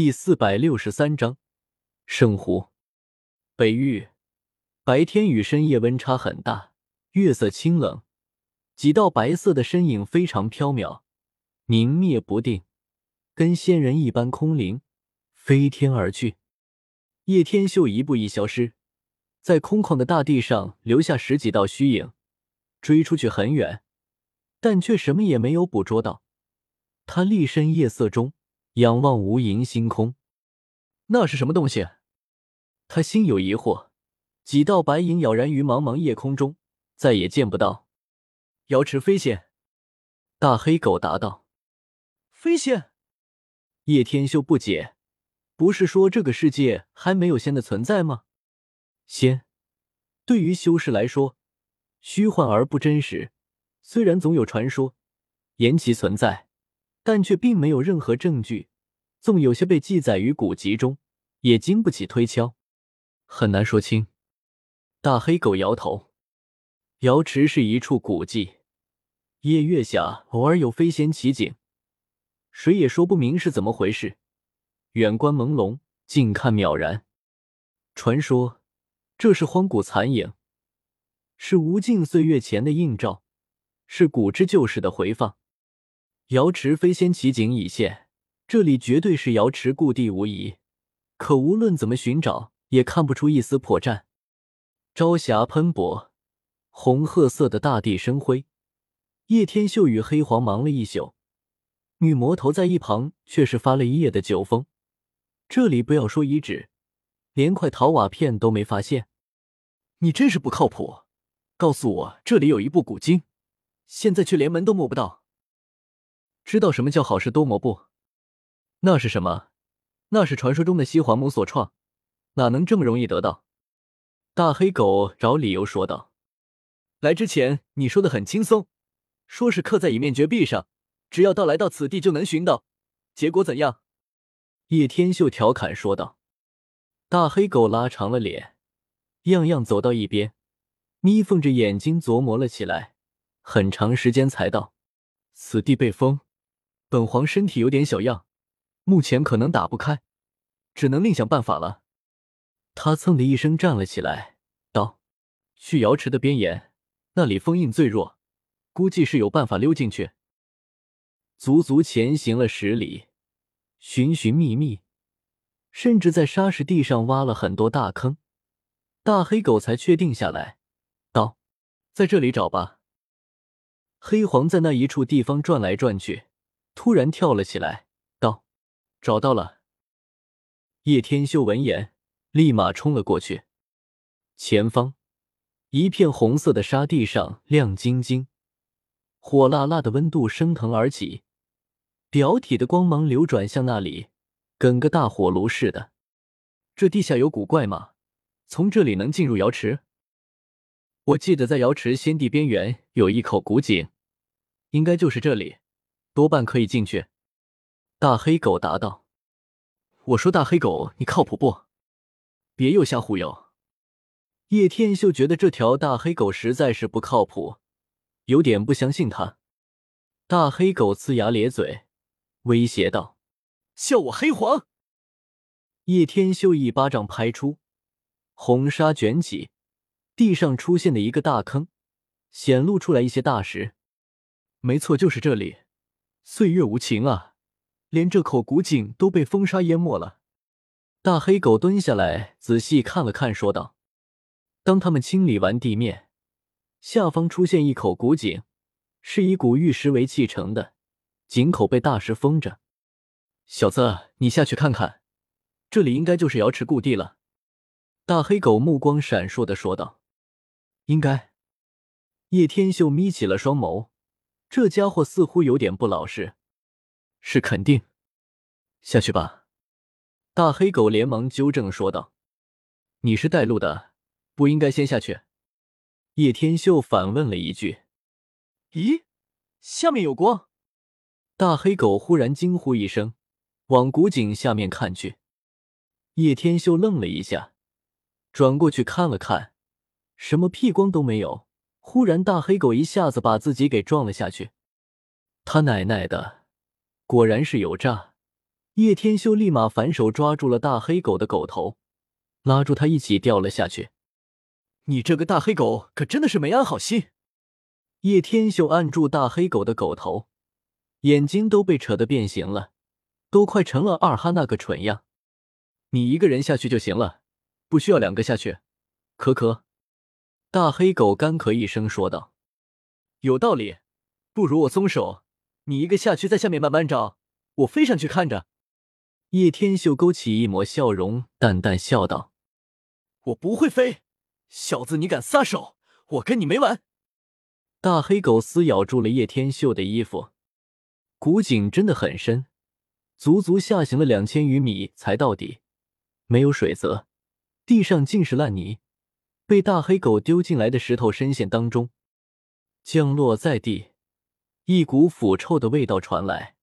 第四百六十三章圣湖北域，白天与深夜温差很大，月色清冷，几道白色的身影非常飘渺，明灭不定，跟仙人一般空灵，飞天而去。叶天秀一步一消失，在空旷的大地上留下十几道虚影，追出去很远，但却什么也没有捕捉到。他立身夜色中。仰望无垠星空，那是什么东西？他心有疑惑。几道白影杳然于茫茫夜空中，再也见不到。瑶池飞仙，大黑狗答道：“飞仙。”叶天秀不解，不是说这个世界还没有仙的存在吗？仙对于修士来说，虚幻而不真实。虽然总有传说言其存在。但却并没有任何证据，纵有些被记载于古籍中，也经不起推敲，很难说清。大黑狗摇头。瑶池是一处古迹，夜月下偶尔有飞仙奇景，谁也说不明是怎么回事。远观朦胧，近看渺然。传说这是荒古残影，是无尽岁月前的映照，是古之旧事的回放。瑶池飞仙奇景已现，这里绝对是瑶池故地无疑。可无论怎么寻找，也看不出一丝破绽。朝霞喷薄，红褐色的大地生辉。叶天秀与黑皇忙了一宿，女魔头在一旁却是发了一夜的酒疯。这里不要说遗址，连块陶瓦片都没发现。你真是不靠谱！告诉我这里有一部古经，现在却连门都摸不到。知道什么叫好事多磨不？那是什么？那是传说中的西皇母所创，哪能这么容易得到？大黑狗找理由说道：“来之前你说的很轻松，说是刻在一面绝壁上，只要到来到此地就能寻到。结果怎样？”叶天秀调侃说道。大黑狗拉长了脸，样样走到一边，眯缝着眼睛琢磨了起来，很长时间才道：“此地被封。”本皇身体有点小恙，目前可能打不开，只能另想办法了。他噌的一声站了起来，道：“去瑶池的边沿，那里封印最弱，估计是有办法溜进去。”足足前行了十里，寻寻觅觅，甚至在沙石地上挖了很多大坑，大黑狗才确定下来，道：“在这里找吧。”黑皇在那一处地方转来转去。突然跳了起来，：“找到了！”叶天秀闻言，立马冲了过去。前方一片红色的沙地上亮晶晶，火辣辣的温度升腾而起，表体的光芒流转向那里，跟个大火炉似的。这地下有古怪吗？从这里能进入瑶池？我记得在瑶池仙地边缘有一口古井，应该就是这里。多半可以进去。大黑狗答道：“我说大黑狗，你靠谱不？别又瞎忽悠。”叶天秀觉得这条大黑狗实在是不靠谱，有点不相信他。大黑狗呲牙咧嘴，威胁道：“笑我黑皇！”叶天秀一巴掌拍出，红沙卷起，地上出现的一个大坑，显露出来一些大石。没错，就是这里。岁月无情啊，连这口古井都被风沙淹没了。大黑狗蹲下来仔细看了看，说道：“当他们清理完地面，下方出现一口古井，是以古玉石为砌成的，井口被大石封着。小子，你下去看看，这里应该就是瑶池故地了。”大黑狗目光闪烁的说道：“应该。”叶天秀眯起了双眸。这家伙似乎有点不老实，是肯定。下去吧。大黑狗连忙纠正说道：“你是带路的，不应该先下去。”叶天秀反问了一句：“咦，下面有光？”大黑狗忽然惊呼一声，往古井下面看去。叶天秀愣了一下，转过去看了看，什么屁光都没有。忽然，大黑狗一下子把自己给撞了下去。他奶奶的，果然是有诈！叶天秀立马反手抓住了大黑狗的狗头，拉住他一起掉了下去。你这个大黑狗可真的是没安好心！叶天秀按住大黑狗的狗头，眼睛都被扯得变形了，都快成了二哈那个蠢样。你一个人下去就行了，不需要两个下去。可可，大黑狗干咳一声说道：“有道理，不如我松手，你一个下去，在下面慢慢找，我飞上去看着。”叶天秀勾起一抹笑容，淡淡笑道：“我不会飞，小子，你敢撒手，我跟你没完！”大黑狗撕咬住了叶天秀的衣服，古井真的很深，足足下行了两千余米才到底。没有水泽，地上尽是烂泥，被大黑狗丢进来的石头深陷当中，降落在地，一股腐臭的味道传来，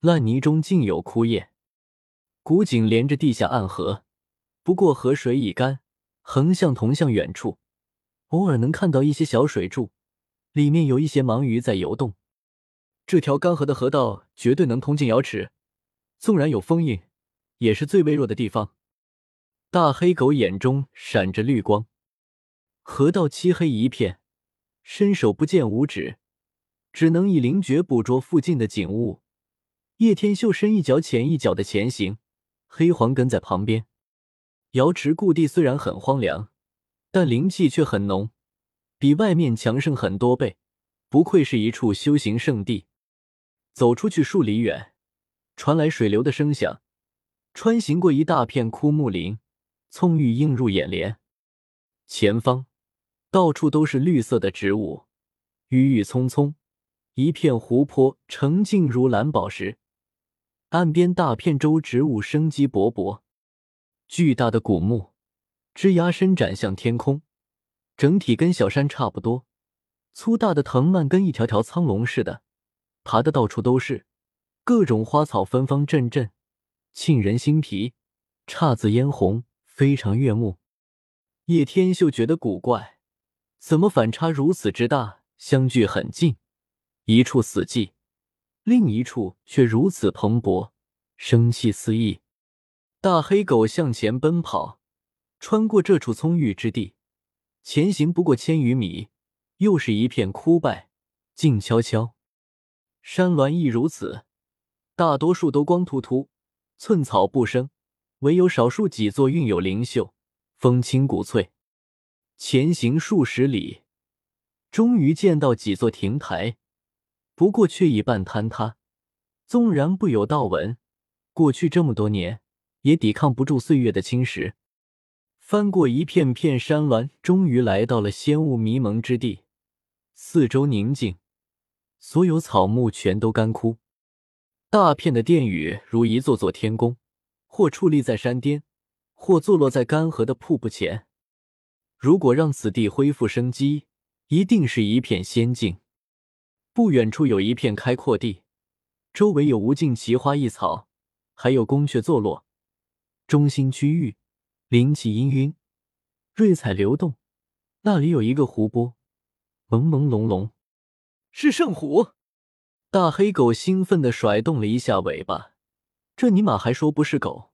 烂泥中竟有枯叶。古井连着地下暗河，不过河水已干，横向同向远处，偶尔能看到一些小水柱，里面有一些盲鱼在游动。这条干涸的河道绝对能通进瑶池，纵然有封印，也是最微弱的地方。大黑狗眼中闪着绿光，河道漆黑一片，伸手不见五指，只能以灵觉捕捉附近的景物。叶天秀深一脚浅一脚的前行，黑黄跟在旁边。瑶池故地虽然很荒凉，但灵气却很浓，比外面强盛很多倍，不愧是一处修行圣地。走出去数里远，传来水流的声响，穿行过一大片枯木林。葱郁映入眼帘，前方到处都是绿色的植物，郁郁葱葱，一片湖泊澄净如蓝宝石，岸边大片洲植物生机勃勃。巨大的古木枝桠伸展向天空，整体跟小山差不多，粗大的藤蔓跟一条条苍龙似的，爬的到处都是，各种花草芬芳阵阵，沁人心脾，姹紫嫣红。非常悦目，叶天秀觉得古怪，怎么反差如此之大？相距很近，一处死寂，另一处却如此蓬勃，生气四溢。大黑狗向前奔跑，穿过这处葱郁之地，前行不过千余米，又是一片枯败，静悄悄。山峦亦如此，大多数都光秃秃，寸草不生。唯有少数几座韵有灵秀，风清谷翠。前行数十里，终于见到几座亭台，不过却已半坍塌。纵然不有道纹，过去这么多年也抵抗不住岁月的侵蚀。翻过一片片山峦，终于来到了仙雾迷蒙之地。四周宁静，所有草木全都干枯。大片的殿宇如一座座天宫。或矗立在山巅，或坐落在干涸的瀑布前。如果让此地恢复生机，一定是一片仙境。不远处有一片开阔地，周围有无尽奇花异草，还有宫阙坐落。中心区域灵气氤氲，瑞彩流动。那里有一个湖泊，朦朦胧胧，是圣湖。大黑狗兴奋地甩动了一下尾巴。这尼玛还说不是狗？